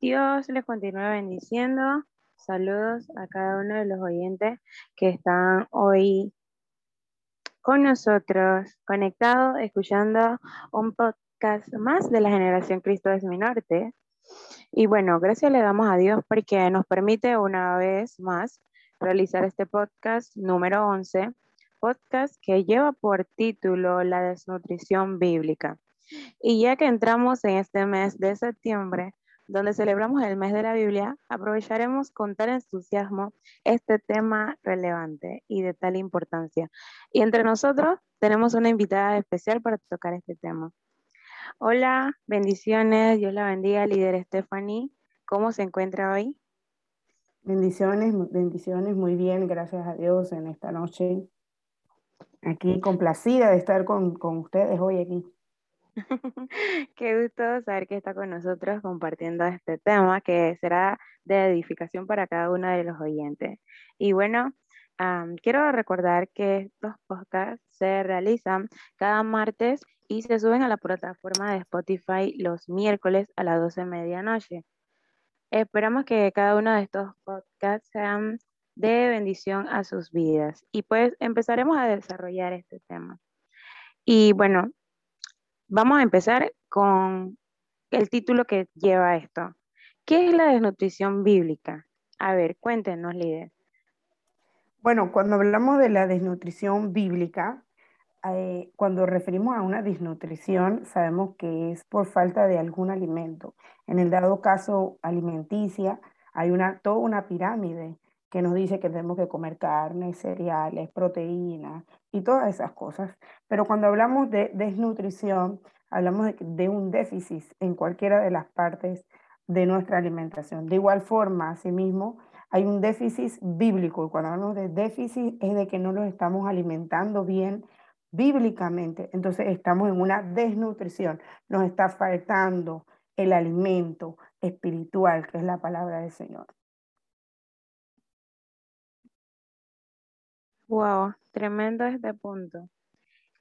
Dios les continúe bendiciendo. Saludos a cada uno de los oyentes que están hoy con nosotros, conectados, escuchando un podcast más de la generación Cristo es mi norte. Y bueno, gracias le damos a Dios porque nos permite una vez más realizar este podcast número 11, podcast que lleva por título La desnutrición bíblica. Y ya que entramos en este mes de septiembre, donde celebramos el mes de la Biblia, aprovecharemos con tal entusiasmo este tema relevante y de tal importancia. Y entre nosotros tenemos una invitada especial para tocar este tema. Hola, bendiciones, Dios la bendiga, líder Stephanie. ¿Cómo se encuentra hoy? Bendiciones, bendiciones, muy bien, gracias a Dios en esta noche. Aquí complacida de estar con, con ustedes hoy aquí. Qué gusto saber que está con nosotros compartiendo este tema que será de edificación para cada uno de los oyentes. Y bueno, quiero recordar que estos podcasts se realizan cada martes y se suben a la plataforma de Spotify los miércoles a las 12 de medianoche. Esperamos que cada uno de estos podcasts sean de bendición a sus vidas y pues empezaremos a desarrollar este tema. Y bueno, Vamos a empezar con el título que lleva esto. ¿Qué es la desnutrición bíblica? A ver, cuéntenos, líder. Bueno, cuando hablamos de la desnutrición bíblica, eh, cuando referimos a una desnutrición, sabemos que es por falta de algún alimento. En el dado caso alimenticia, hay una, toda una pirámide que nos dice que tenemos que comer carne, cereales, proteínas y todas esas cosas. Pero cuando hablamos de desnutrición, hablamos de, un déficit en cualquiera de las partes de nuestra alimentación. De igual forma, asimismo, hay un déficit bíblico. Y cuando hablamos de déficit es de que no nos estamos alimentando bien bíblicamente. Entonces estamos en una desnutrición. Nos está faltando el alimento espiritual, que es la palabra del Señor. Wow, tremendo este punto.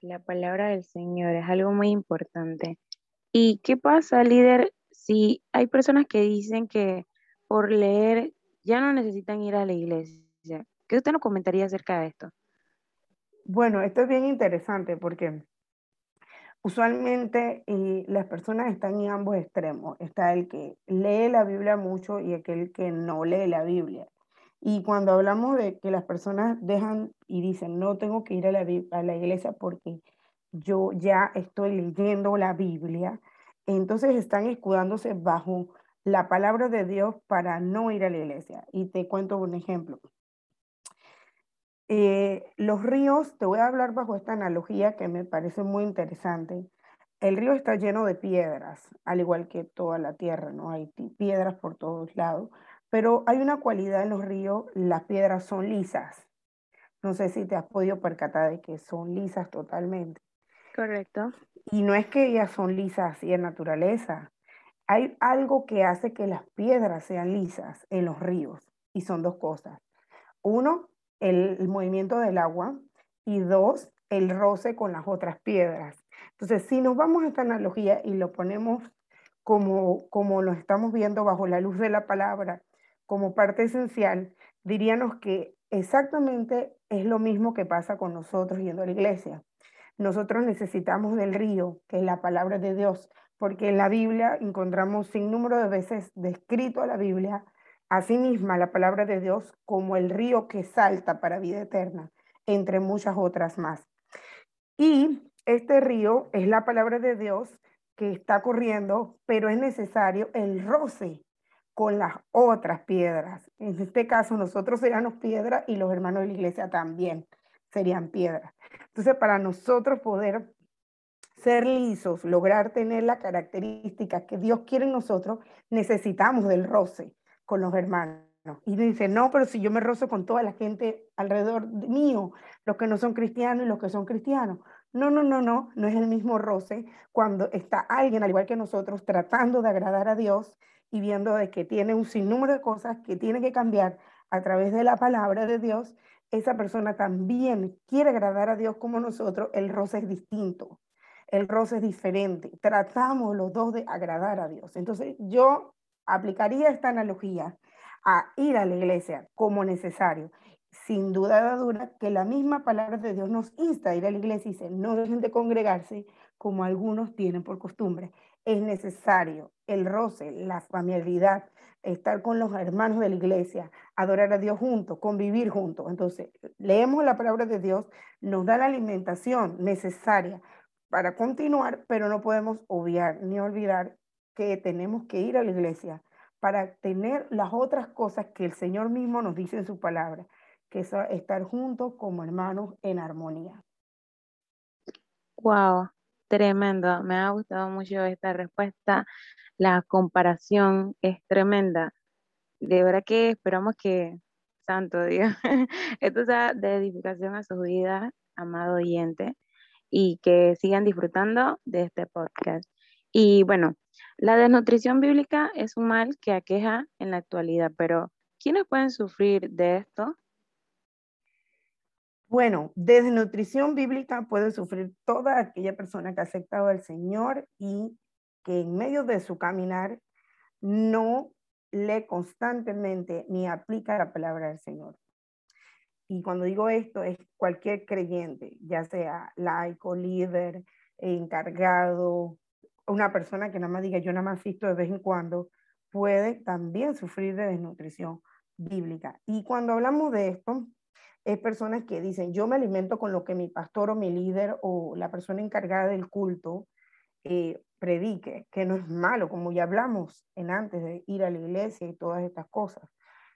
La palabra del Señor es algo muy importante. ¿Y qué pasa, líder, si hay personas que dicen que por leer ya no necesitan ir a la iglesia? ¿Qué usted nos comentaría acerca de esto? Bueno, esto es bien interesante porque usualmente las personas están en ambos extremos. Está el que lee la Biblia mucho y aquel que no lee la Biblia. Y cuando hablamos de que las personas dejan y dicen, no tengo que ir a la, a la iglesia porque yo ya estoy leyendo la Biblia, entonces están escudándose bajo la palabra de Dios para no ir a la iglesia. Y te cuento un ejemplo. Eh, los ríos, te voy a hablar bajo esta analogía que me parece muy interesante. El río está lleno de piedras, al igual que toda la tierra, ¿no? Hay piedras por todos lados. Pero hay una cualidad en los ríos, las piedras son lisas. No sé si te has podido percatar de que son lisas totalmente. Correcto. Y no es que ellas son lisas así en naturaleza. Hay algo que hace que las piedras sean lisas en los ríos y son dos cosas. Uno, el, el movimiento del agua y dos, el roce con las otras piedras. Entonces, si nos vamos a esta analogía y lo ponemos como, como lo estamos viendo bajo la luz de la palabra como parte esencial, diríamos que exactamente es lo mismo que pasa con nosotros yendo a la iglesia. Nosotros necesitamos del río, que es la palabra de Dios, porque en la Biblia encontramos sin número de veces descrito a la Biblia, a sí misma la palabra de Dios, como el río que salta para vida eterna, entre muchas otras más. Y este río es la palabra de Dios que está corriendo, pero es necesario el roce con las otras piedras. En este caso, nosotros seríamos piedras y los hermanos de la iglesia también serían piedras. Entonces, para nosotros poder ser lisos, lograr tener la característica que Dios quiere en nosotros, necesitamos del roce con los hermanos. Y dice, no, pero si yo me rozo con toda la gente alrededor mío, los que no son cristianos y los que son cristianos. No, no, no, no, no es el mismo roce cuando está alguien, al igual que nosotros, tratando de agradar a Dios y viendo de que tiene un sinnúmero de cosas que tiene que cambiar a través de la palabra de Dios, esa persona también quiere agradar a Dios como nosotros, el roce es distinto, el roce es diferente, tratamos los dos de agradar a Dios. Entonces yo aplicaría esta analogía a ir a la iglesia como necesario. Sin duda dura que la misma palabra de Dios nos insta a ir a la iglesia y dice, no dejen de congregarse como algunos tienen por costumbre. Es necesario el roce, la familiaridad, estar con los hermanos de la iglesia, adorar a Dios juntos, convivir juntos. Entonces, leemos la palabra de Dios, nos da la alimentación necesaria para continuar, pero no podemos obviar ni olvidar que tenemos que ir a la iglesia para tener las otras cosas que el Señor mismo nos dice en su palabra, que es estar juntos como hermanos en armonía. Wow, tremendo. Me ha gustado mucho esta respuesta. La comparación es tremenda. De verdad que esperamos que, santo Dios, esto sea de edificación a su vida, amado oyente, y que sigan disfrutando de este podcast. Y bueno, la desnutrición bíblica es un mal que aqueja en la actualidad, pero ¿quiénes pueden sufrir de esto? Bueno, desnutrición bíblica puede sufrir toda aquella persona que ha aceptado al Señor y que en medio de su caminar no lee constantemente ni aplica la palabra del Señor. Y cuando digo esto, es cualquier creyente, ya sea laico, líder, encargado, una persona que nada más diga yo nada más asisto de vez en cuando, puede también sufrir de desnutrición bíblica. Y cuando hablamos de esto, es personas que dicen, yo me alimento con lo que mi pastor o mi líder o la persona encargada del culto eh, predique, que no es malo, como ya hablamos en antes de ir a la iglesia y todas estas cosas.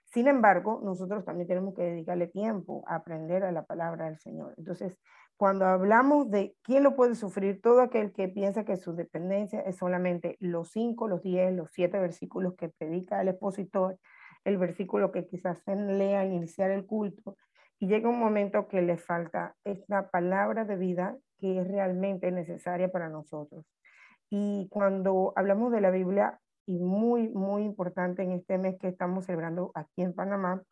Sin embargo, nosotros también tenemos que dedicarle tiempo a aprender a la palabra del Señor. Entonces, cuando hablamos de quién lo puede sufrir, todo aquel que piensa que su dependencia es solamente los cinco, los diez, los siete versículos que predica el expositor, el versículo que quizás se lea al iniciar el culto, y llega un momento que le falta esta palabra de vida que es realmente necesaria para nosotros. Y cuando hablamos de la Biblia, y muy, muy importante en este mes que estamos celebrando aquí en Panamá,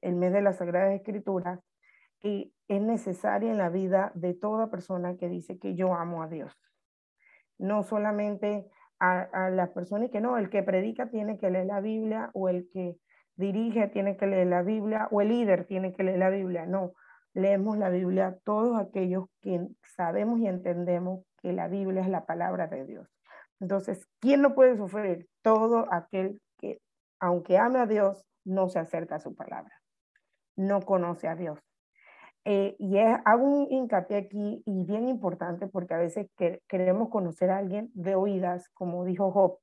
el mes de las Sagradas Escrituras, y es necesaria en la vida de toda persona que dice que yo amo a Dios. No solamente a, a las personas que no, el que predica tiene que leer la Biblia o el que dirige tiene que leer la Biblia o el líder tiene que leer la Biblia. No, leemos la Biblia todos aquellos que sabemos y entendemos que la Biblia es la palabra de Dios. Entonces, ¿quién no puede sufrir? Todo aquel que, aunque ame a Dios, no se acerca a su palabra, no conoce a Dios. Eh, y es, hago un hincapié aquí y bien importante porque a veces queremos conocer a alguien de oídas, como dijo Job,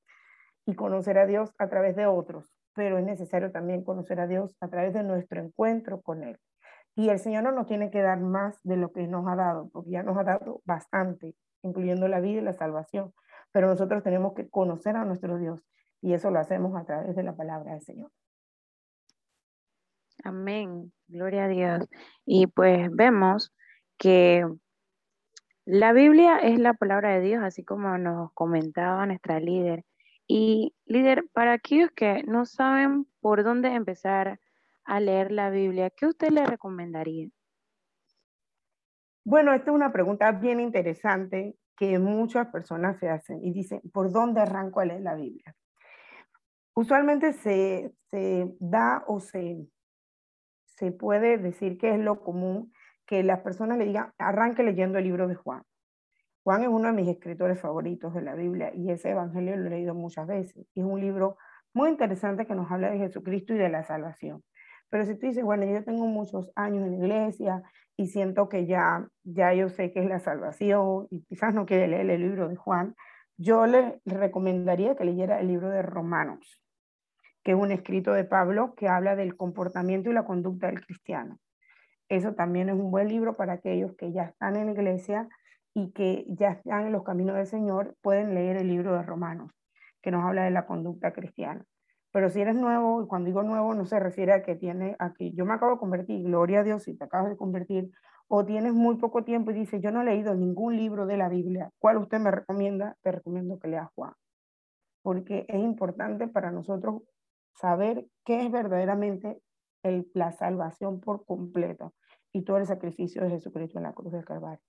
y conocer a Dios a través de otros, pero es necesario también conocer a Dios a través de nuestro encuentro con Él. Y el Señor no nos tiene que dar más de lo que nos ha dado, porque ya nos ha dado bastante, incluyendo la vida y la salvación pero nosotros tenemos que conocer a nuestro Dios y eso lo hacemos a través de la palabra del Señor. Amén, gloria a Dios. Y pues vemos que la Biblia es la palabra de Dios, así como nos comentaba nuestra líder. Y líder, para aquellos que no saben por dónde empezar a leer la Biblia, ¿qué usted le recomendaría? Bueno, esta es una pregunta bien interesante que muchas personas se hacen y dicen, ¿por dónde arranco a leer la Biblia? Usualmente se, se da o se, se puede decir que es lo común que las personas le digan, arranque leyendo el libro de Juan. Juan es uno de mis escritores favoritos de la Biblia y ese evangelio lo he leído muchas veces. Es un libro muy interesante que nos habla de Jesucristo y de la salvación. Pero si tú dices, bueno, yo tengo muchos años en la iglesia y siento que ya, ya yo sé que es la salvación y quizás no quiere leer el libro de Juan, yo le recomendaría que leyera el libro de Romanos, que es un escrito de Pablo que habla del comportamiento y la conducta del cristiano. Eso también es un buen libro para aquellos que ya están en la iglesia y que ya están en los caminos del Señor, pueden leer el libro de Romanos, que nos habla de la conducta cristiana. Pero si eres nuevo, y cuando digo nuevo no se refiere a que tiene, aquí yo me acabo de convertir, gloria a Dios si te acabas de convertir, o tienes muy poco tiempo y dices, yo no he leído ningún libro de la Biblia, ¿cuál usted me recomienda? Te recomiendo que leas Juan, porque es importante para nosotros saber qué es verdaderamente el, la salvación por completo y todo el sacrificio de Jesucristo en la cruz del Calvario.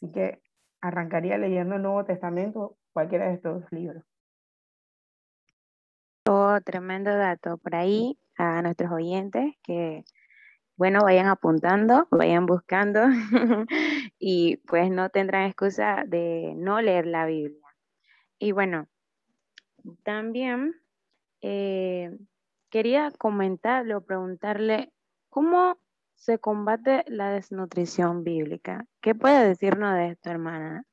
Así que arrancaría leyendo el Nuevo Testamento, cualquiera de estos libros dejó tremendo dato por ahí a nuestros oyentes que, bueno, vayan apuntando, vayan buscando y pues no tendrán excusa de no leer la Biblia. Y bueno, también eh, quería comentarle o preguntarle cómo se combate la desnutrición bíblica. ¿Qué puede decirnos de esto, hermana?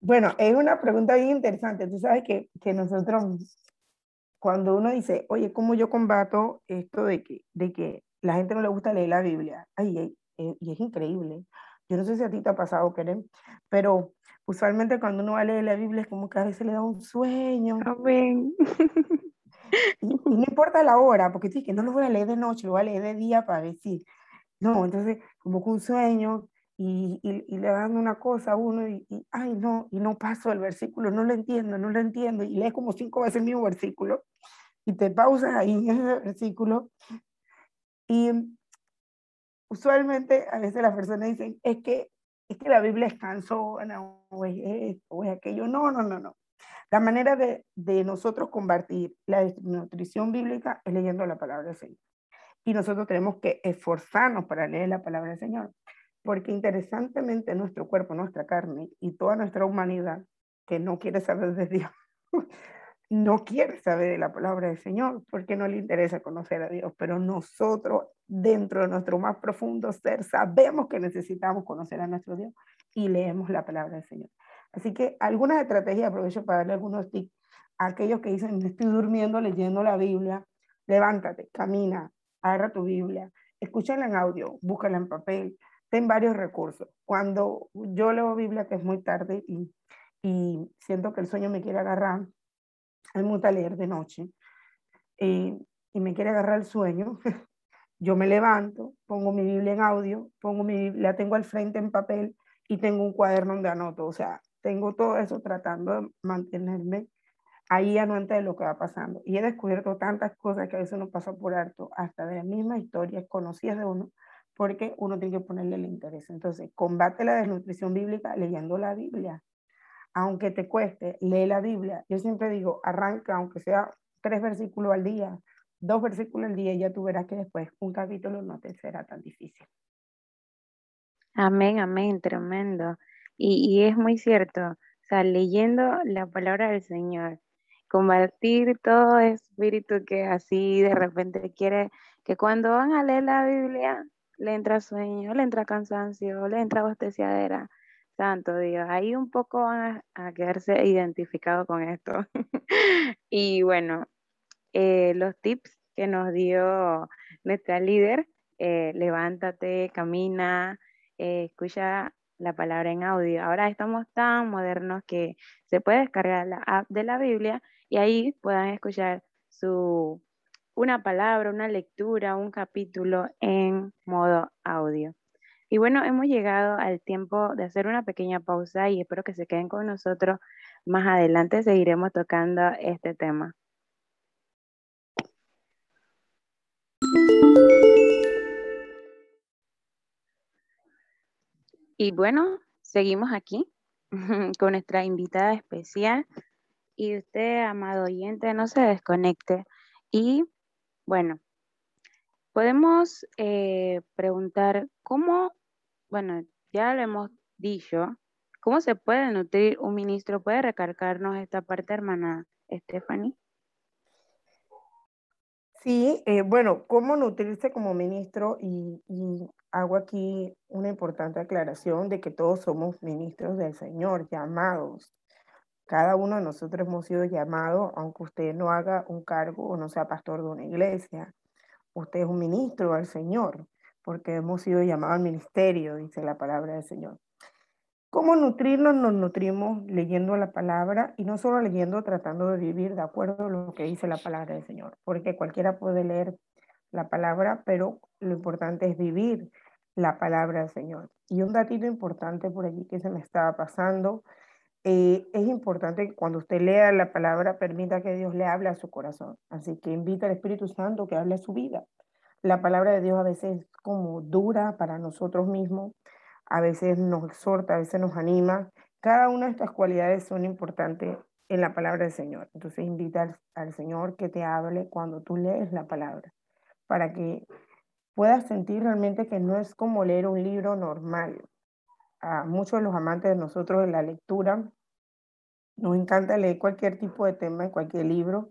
Bueno, es una pregunta bien interesante. Tú sabes que, que nosotros, cuando uno dice, oye, ¿cómo yo combato esto de que, de que la gente no le gusta leer la Biblia? Ay, eh, y es increíble. Yo no sé si a ti te ha pasado, Keren, pero usualmente cuando uno va a leer la Biblia es como que a veces le da un sueño. Amén. Y, no importa la hora, porque tú que no lo voy a leer de noche, lo voy a leer de día para decir. No, entonces como que un sueño y, y, le dan una cosa a uno y, ay, no, y no paso el versículo, no lo entiendo, no lo entiendo, y lees como cinco veces el mismo versículo y te pausas ahí en ese versículo. Y usualmente a veces las personas dicen, es que, es que la Biblia es cansona o es esto o es aquello. No, no, no, no. La manera de, nosotros combatir la nutrición bíblica es leyendo la palabra del Señor. Y nosotros tenemos que esforzarnos para leer la palabra del Señor. Porque interesantemente nuestro cuerpo, nuestra carne y toda nuestra humanidad que no quiere saber de Dios, no quiere saber de la palabra del Señor porque no le interesa conocer a Dios, pero nosotros dentro de nuestro más profundo ser sabemos que necesitamos conocer a nuestro Dios y leemos la palabra del Señor. Así que algunas estrategias, aprovecho para darle algunos tips a aquellos que dicen, estoy durmiendo leyendo la Biblia, levántate, camina, agarra tu Biblia, escúchala en audio, búscala en papel, ten varios recursos. Cuando yo leo Biblia, que es muy tarde y, y siento que el sueño me quiere agarrar, hay mucho leer de noche, eh, y me quiere agarrar el sueño, yo me levanto, pongo mi Biblia en audio, pongo mi la tengo al frente en papel y tengo un cuaderno donde anoto, o sea, tengo todo eso tratando de mantenerme ahí anuente de lo que va pasando. Y he descubierto tantas cosas que a veces uno pasa por alto, hasta de la misma historia conocidas de uno, porque uno tiene que ponerle el interés. Entonces, combate la desnutrición bíblica leyendo la Biblia. Aunque te cueste, lee la Biblia. Yo siempre digo, arranca, aunque sea tres versículos al día, dos versículos al día, y ya tú verás que después un capítulo no te será tan difícil. Amén, amén, tremendo. Y, y es muy cierto, o sea, leyendo la palabra del Señor, combatir todo espíritu que así de repente quiere que cuando van a leer la Biblia le entra sueño, le entra cansancio, le entra bosteciadera. Santo Dios, ahí un poco van a, quedarse identificados con esto. y bueno, eh, los tips que nos dio nuestra líder, eh, levántate, camina, eh, escucha la palabra en audio. Ahora estamos tan modernos que se puede descargar la app de la Biblia y ahí puedan escuchar su una palabra, una lectura, un capítulo en modo audio. Y bueno, hemos llegado al tiempo de hacer una pequeña pausa y espero que se queden con nosotros. Más adelante seguiremos tocando este tema. Y bueno, seguimos aquí con nuestra invitada especial. Y usted, amado oyente, no se desconecte. Y bueno, podemos eh, preguntar cómo, bueno, ya lo hemos dicho, ¿cómo se puede nutrir un ministro? ¿Puede recargarnos esta parte, hermana Stephanie? Sí, eh, bueno, ¿cómo nutrirse como ministro? Y, y, hago aquí una importante aclaración de que todos somos ministros del Señor, llamados. Cada uno de nosotros hemos sido llamados, aunque usted no haga un cargo o no sea pastor de una iglesia. Usted es un ministro al Señor, porque hemos sido llamados al ministerio, dice la palabra del Señor. ¿Cómo nutrirnos? Nos nutrimos leyendo la palabra y no solo leyendo, tratando de vivir de acuerdo a lo que dice la palabra del Señor, porque cualquiera puede leer la palabra, pero lo importante es vivir la palabra del Señor. Y un datito importante por allí que se me estaba pasando eh, es importante que cuando usted lea la palabra, permita que Dios le hable a su corazón. Así que invita al Espíritu Santo que hable a su vida. La palabra de Dios a veces es como dura para nosotros mismos, a veces nos exhorta, a veces nos anima. Cada una de estas cualidades son importantes en la palabra del Señor. Entonces invita al, Señor que te hable cuando tú lees la palabra, para que puedas sentir realmente que no es como leer un libro normal. A muchos de los amantes de nosotros de la lectura nos encanta leer cualquier tipo de tema en cualquier libro.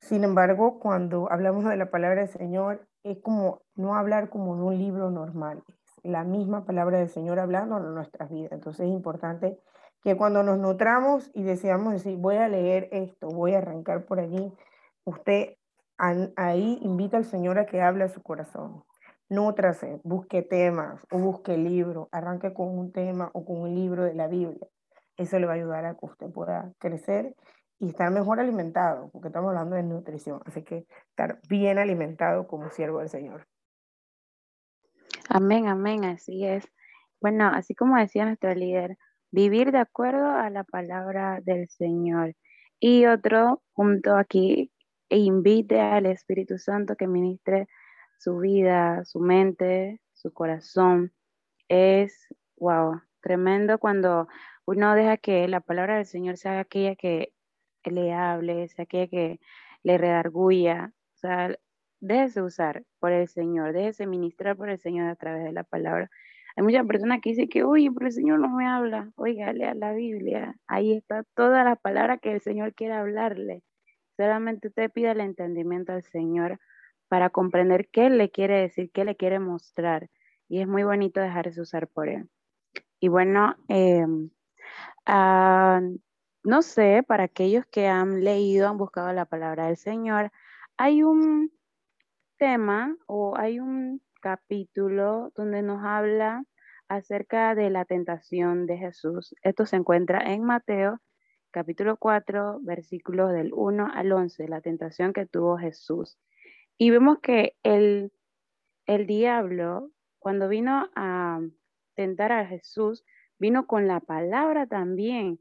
Sin embargo, cuando hablamos de la palabra del Señor, es como no hablar como de un libro normal, es la misma palabra del Señor hablando en nuestras vidas. Entonces es importante que cuando nos nutramos y deseamos decir, voy a leer esto, voy a arrancar por allí, usted ahí invita al Señor a que hable a su corazón. Nútrase, busque temas o busque libros, arranque con un tema o con un libro de la Biblia. Eso le va a ayudar a que usted pueda crecer y estar mejor alimentado, porque estamos hablando de nutrición, así que estar bien alimentado como siervo del Señor. Amén, amén, así es. Bueno, así como decía nuestro líder, vivir de acuerdo a la palabra del Señor. Y otro punto aquí, e invite al Espíritu Santo que ministre su vida, su mente, su corazón. Es, wow, tremendo cuando uno deja que la palabra del Señor sea aquella que le hable, sea aquella que le redarguya. O sea, déjese usar por el Señor, déjese ministrar por el Señor a través de la palabra. Hay muchas personas que dicen que, oye, pero el Señor no me habla. Oiga, lea la Biblia. Ahí está toda la palabra que el Señor quiere hablarle. Solamente usted pida el entendimiento al Señor para comprender qué le quiere decir, qué le quiere mostrar. Y es muy bonito dejarse usar por Él. Y bueno, em, ah, no sé, para aquellos que han leído, han buscado la palabra del Señor, hay un tema o hay un capítulo donde nos habla acerca de la tentación de Jesús. Esto se encuentra en Mateo capítulo 4, versículos del 1 al 11, la tentación que tuvo Jesús. Y vemos que el, el diablo, cuando vino a tentar a Jesús, vino con la palabra también.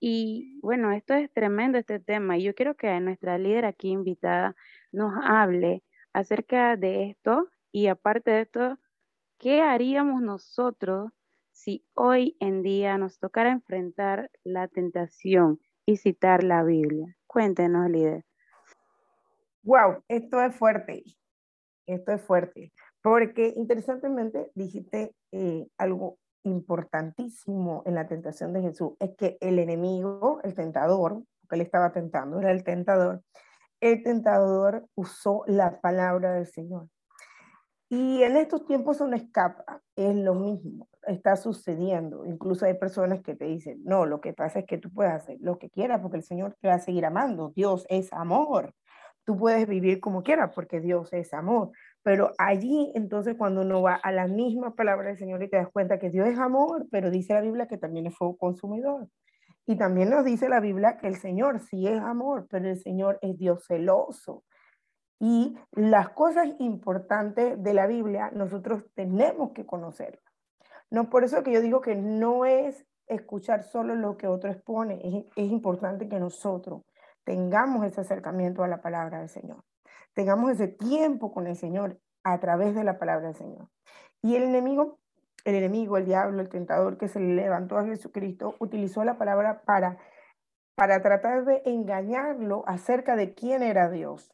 Y bueno, esto es tremendo este tema. Y yo quiero que nuestra líder aquí invitada nos hable acerca de esto y aparte de esto, ¿qué haríamos nosotros si hoy en día nos tocara enfrentar la tentación y citar la Biblia? Cuéntenos, líder. Wow, esto es fuerte. Esto es fuerte. Porque interesantemente dijiste eh, algo importantísimo en la tentación de Jesús. Es que el enemigo, el tentador, que él estaba tentando, era el tentador, el tentador usó la palabra del Señor. Y en estos tiempos no escapa, es lo mismo, está sucediendo. Incluso hay personas que te dicen, no, lo que pasa es que tú puedes hacer lo que quieras porque el Señor te va a seguir amando. Dios es amor. Tú puedes vivir como quieras porque Dios es amor. Pero allí, entonces, cuando uno va a la misma palabra del Señor y te das cuenta que Dios es amor, pero dice la Biblia que también es fuego consumidor. Y también nos dice la Biblia que el Señor sí es amor, pero el Señor es Dios celoso. Y las cosas importantes de la Biblia nosotros tenemos que conocerlas. No por eso que yo digo que no es escuchar solo lo que otro expone, es, es importante que nosotros tengamos ese acercamiento a la palabra del Señor, tengamos ese tiempo con el Señor a través de la palabra del Señor. Y el enemigo, el enemigo, el diablo, el tentador que se le levantó a Jesucristo, utilizó la palabra para, para tratar de engañarlo acerca de quién era Dios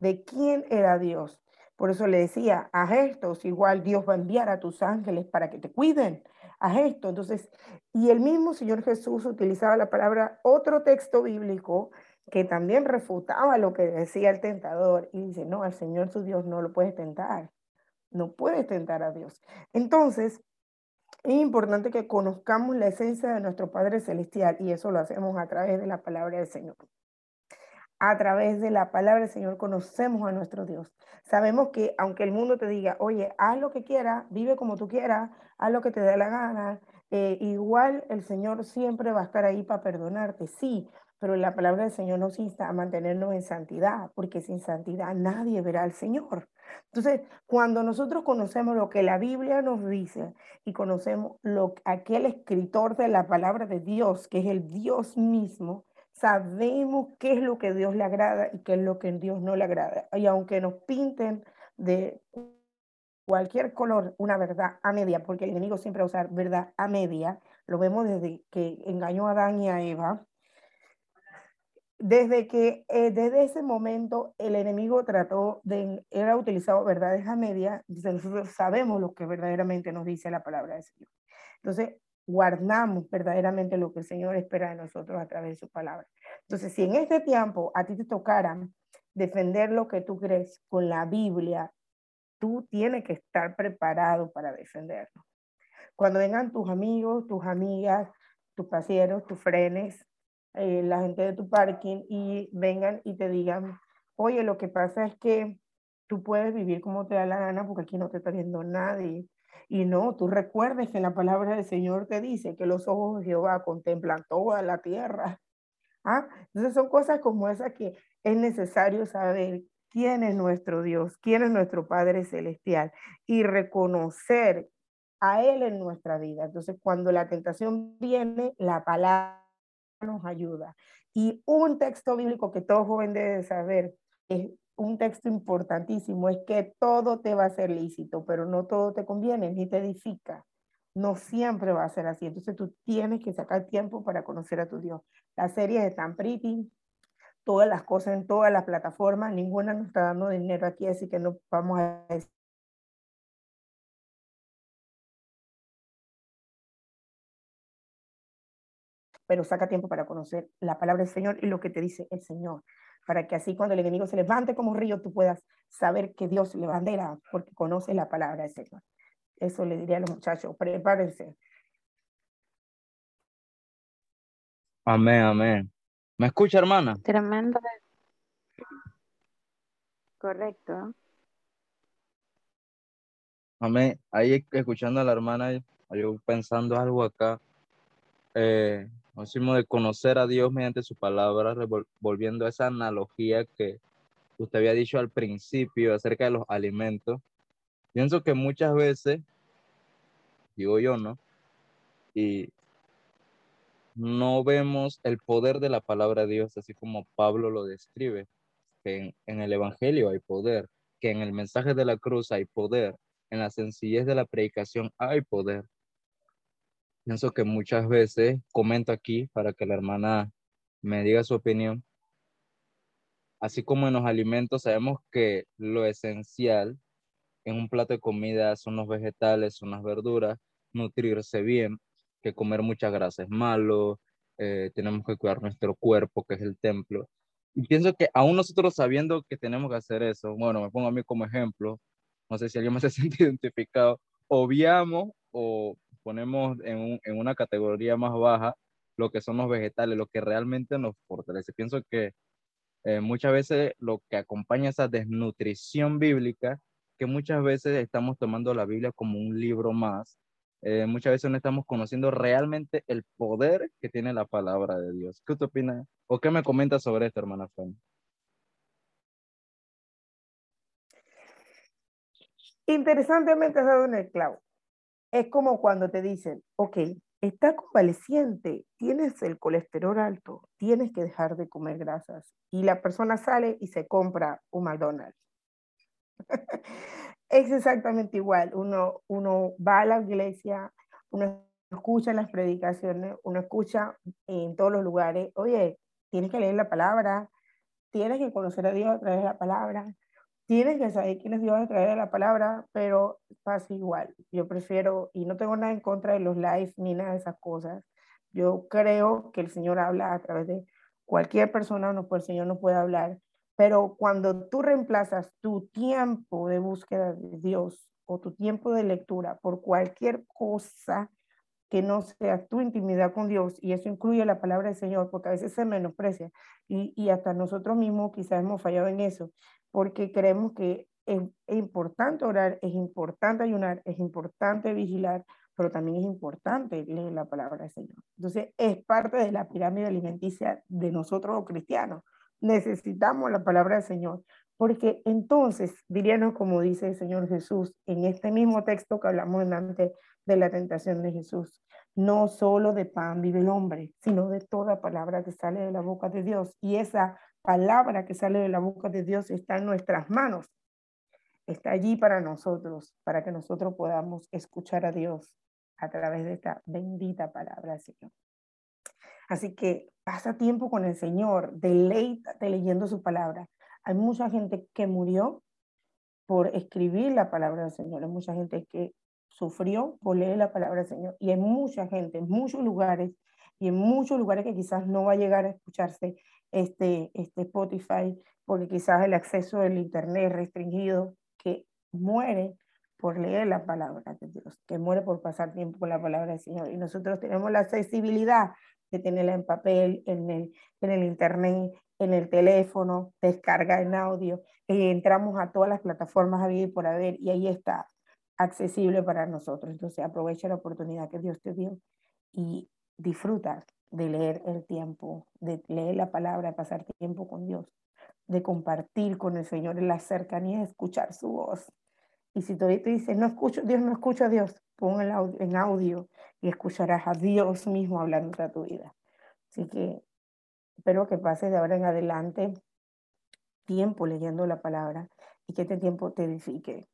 de quién era Dios. Por eso le decía, haz esto, igual Dios va a enviar a tus ángeles para que te cuiden, haz esto. Entonces, y el mismo Señor Jesús utilizaba la palabra, otro texto bíblico que también refutaba lo que decía el tentador y dice, no, al Señor su Dios no lo puedes tentar, no puedes tentar a Dios. Entonces, es importante que conozcamos la esencia de nuestro Padre Celestial y eso lo hacemos a través de la palabra del Señor a través de la palabra del Señor conocemos a nuestro Dios. Sabemos que aunque el mundo te diga, oye, haz lo que quieras, vive como tú quieras, haz lo que te dé la gana, eh, igual el Señor siempre va a estar ahí para perdonarte, sí, pero la palabra del Señor nos insta a mantenernos en santidad, porque sin santidad nadie verá al Señor. Entonces, cuando nosotros conocemos lo que la Biblia nos dice y conocemos lo, aquel escritor de la palabra de Dios, que es el Dios mismo, sabemos qué es lo que Dios le agrada y qué es lo que Dios no le agrada. Y aunque nos pinten de cualquier color una verdad a media, porque el enemigo siempre va a usar verdad a media, lo vemos desde que engañó a Adán y a Eva, desde que eh, desde ese momento el enemigo trató de, era utilizado verdades a media, sabemos lo que verdaderamente nos dice la palabra del Señor. Entonces, guardamos verdaderamente lo que el Señor espera de nosotros a través de su palabra. Entonces, si en este tiempo a ti te tocara defender lo que tú crees con la Biblia, tú tienes que estar preparado para defenderlo. Cuando vengan tus amigos, tus amigas, tus paseros, tus frenes, eh, la gente de tu parking y vengan y te digan, oye, lo que pasa es que tú puedes vivir como te da la gana porque aquí no te está viendo nadie. Y no, tú recuerdes que la palabra del Señor te dice que los ojos de Jehová contemplan toda la tierra. ¿Ah? Entonces son cosas como esas que es necesario saber quién es nuestro Dios, quién es nuestro Padre Celestial y reconocer a Él en nuestra vida. Entonces, cuando la tentación viene, la palabra nos ayuda. Y un texto bíblico que todo joven debe saber, es un texto importantísimo, es que todo te va a ser lícito, pero no todo te conviene ni te edifica. No siempre va a ser así. Entonces tú tienes que sacar tiempo para conocer a tu Dios. Las series están pretty, todas las cosas en todas las plataformas, ninguna nos está dando dinero aquí, así que no vamos a pero saca tiempo para conocer la palabra del Señor y lo que te dice el Señor, para que así cuando el enemigo se levante como río, tú puedas saber que Dios le bandera porque conoce la palabra del Señor. Eso le diría a los muchachos, prepárense. Amén, amén. ¿Me escucha, hermana? Tremendo. Correcto. Amén. Ahí escuchando a la hermana, yo pensando algo acá. Eh, de conocer a Dios mediante su palabra, volviendo a esa analogía que usted había dicho al principio acerca de los alimentos. Pienso que muchas veces, digo yo, ¿no? Y no vemos el poder de la palabra de Dios, así como Pablo lo describe, en el Evangelio hay poder, que en el mensaje de la cruz hay poder, en la sencillez de la predicación hay poder. Pienso que muchas veces, comento aquí para que la hermana me diga su opinión, así como en los alimentos sabemos que lo esencial en un plato de comida son los vegetales, son las verduras, nutrirse bien, que comer mucha grasa es malo, eh, tenemos que cuidar nuestro cuerpo, que es el templo. Y pienso que aún nosotros sabiendo que tenemos que hacer eso, bueno, me pongo a mí como ejemplo, no sé si alguien más se siente identificado, obviamos o ponemos en, en, una categoría más baja lo que son los vegetales, lo que realmente nos fortalece. Pienso que eh, muchas veces lo que acompaña esa desnutrición bíblica, que muchas veces estamos tomando la Biblia como un libro más, eh, muchas veces no estamos conociendo realmente el poder que tiene la palabra de Dios. ¿Qué te opinas? ¿O qué me comentas sobre esto, hermana Fanny? Interesantemente has dado un el clavo es como cuando te dicen, ok, está convaleciente, tienes el colesterol alto, tienes que dejar de comer grasas. Y la persona sale y se compra un McDonald's. es exactamente igual. Uno, uno va a la iglesia, uno escucha las predicaciones, uno escucha en todos los lugares, oye, tienes que leer la palabra, tienes que conocer a Dios a través de la palabra, tienes que saber quién es Dios a través de la palabra, pero pasa igual. Yo prefiero, y no tengo nada en contra de los lives ni nada de esas cosas. Yo creo que el Señor habla a través de cualquier persona, no, pues el Señor no puede hablar. Pero cuando tú reemplazas tu tiempo de búsqueda de Dios o tu tiempo de lectura por cualquier cosa que no sea tu intimidad con Dios, y eso incluye la palabra del Señor, porque a veces se menosprecia, y, y hasta nosotros mismos quizás hemos fallado en eso, porque creemos que es, importante orar, es importante ayunar, es importante vigilar, pero también es importante leer la palabra del Señor. Entonces, es parte de la pirámide alimenticia de nosotros los cristianos. Necesitamos la palabra del Señor, porque entonces, diríamos como dice el Señor Jesús en este mismo texto que hablamos antes de la tentación de Jesús, no solo de pan vive el hombre, sino de toda palabra que sale de la boca de Dios. Y esa palabra que sale de la boca de Dios está en nuestras manos. Está allí para nosotros, para que nosotros podamos escuchar a Dios a través de esta bendita palabra, Señor. Así que pasa tiempo con el Señor, deleítate leyendo su palabra. Hay mucha gente que murió por escribir la palabra del Señor, hay mucha gente que sufrió por leer la palabra del Señor y hay mucha gente en muchos lugares y en muchos lugares que quizás no va a llegar a escucharse este, este Spotify porque quizás el acceso al Internet restringido, que muere por leer la palabra de Dios, que muere por pasar tiempo con la palabra del Señor. Y nosotros tenemos la accesibilidad de tenerla en papel, en el, en el Internet, en el teléfono, descarga en audio, y entramos a todas las plataformas a vivir por haber y ahí está accesible para nosotros. Entonces aprovecha la oportunidad que Dios te dio y disfruta de leer el tiempo, de leer la palabra, pasar tiempo con Dios, de compartir con el Señor en la cercanía, escuchar su voz. Y si todavía te dices, no escucho, Dios no escucha a Dios, pon el audio, en audio y escucharás a Dios mismo hablando a tu vida. Así que espero que pases de ahora en adelante tiempo leyendo la palabra y que este tiempo te edifique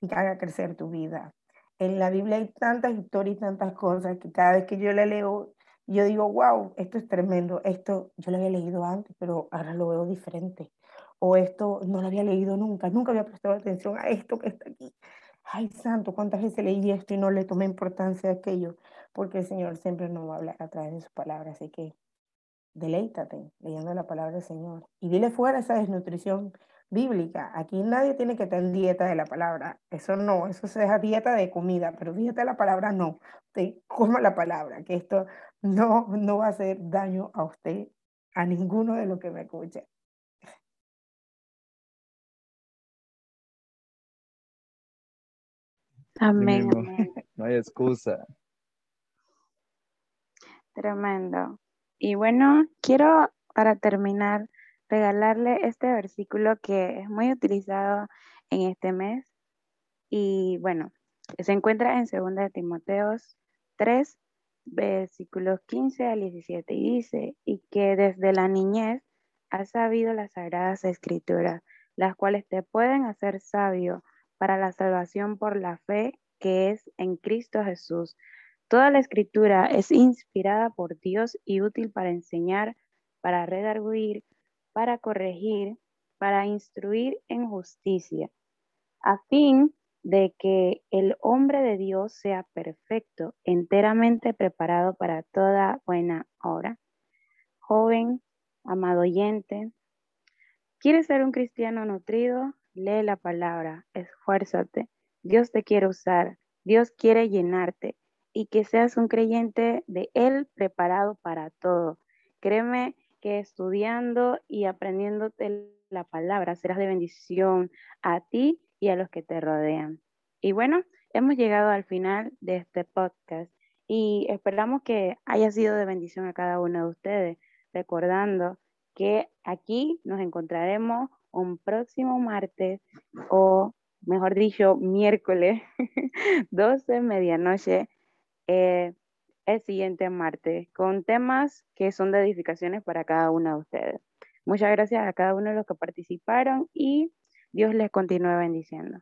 y que haga crecer tu vida. En la Biblia hay tantas historias y tantas cosas que cada vez que yo la leo, yo digo, wow, esto es tremendo, esto yo lo había leído antes, pero ahora lo veo diferente. O esto no lo había leído nunca, nunca había prestado atención a esto que está aquí. Ay, santo, cuántas veces leí esto y no le tomé importancia a aquello, porque el Señor siempre nos va a hablar a través de su palabra, así que deleítate leyendo la palabra del Señor y dile fuera esa desnutrición bíblica. Aquí nadie tiene que tener dieta de la palabra. Eso no, eso se deja dieta de comida, pero dieta de la palabra no. Usted coma la palabra, que esto no, no va a hacer daño a usted, a ninguno de los que me escuche. Amén. No hay excusa. Tremendo. Y bueno, quiero para terminar regalarle este versículo que es muy utilizado en este mes. Y bueno, se encuentra en 2 de Timoteos 3, versículos 15 al 17. Y dice, y que desde la niñez has sabido las sagradas escrituras, las cuales te pueden hacer sabio para la salvación por la fe que es en Cristo Jesús. Toda la escritura es inspirada por Dios y útil para enseñar, para redarguir, para corregir, para instruir en justicia, a fin de que el hombre de Dios sea perfecto, enteramente preparado para toda buena obra. Joven, amado oyente, ¿quieres ser un cristiano nutrido? Lee la palabra, esfuérzate. Dios te quiere usar, Dios quiere llenarte y que seas un creyente de Él preparado para todo. Créeme que estudiando y aprendiéndote la palabra serás de bendición a ti y a los que te rodean. Y bueno, hemos llegado al final de este podcast y esperamos que haya sido de bendición a cada uno de ustedes, recordando que aquí nos encontraremos un próximo martes o mejor dicho, miércoles 12 medianoche eh, el siguiente martes con temas que son de edificaciones para cada uno de ustedes. Muchas gracias a cada uno de los que participaron y Dios les continúe bendiciendo.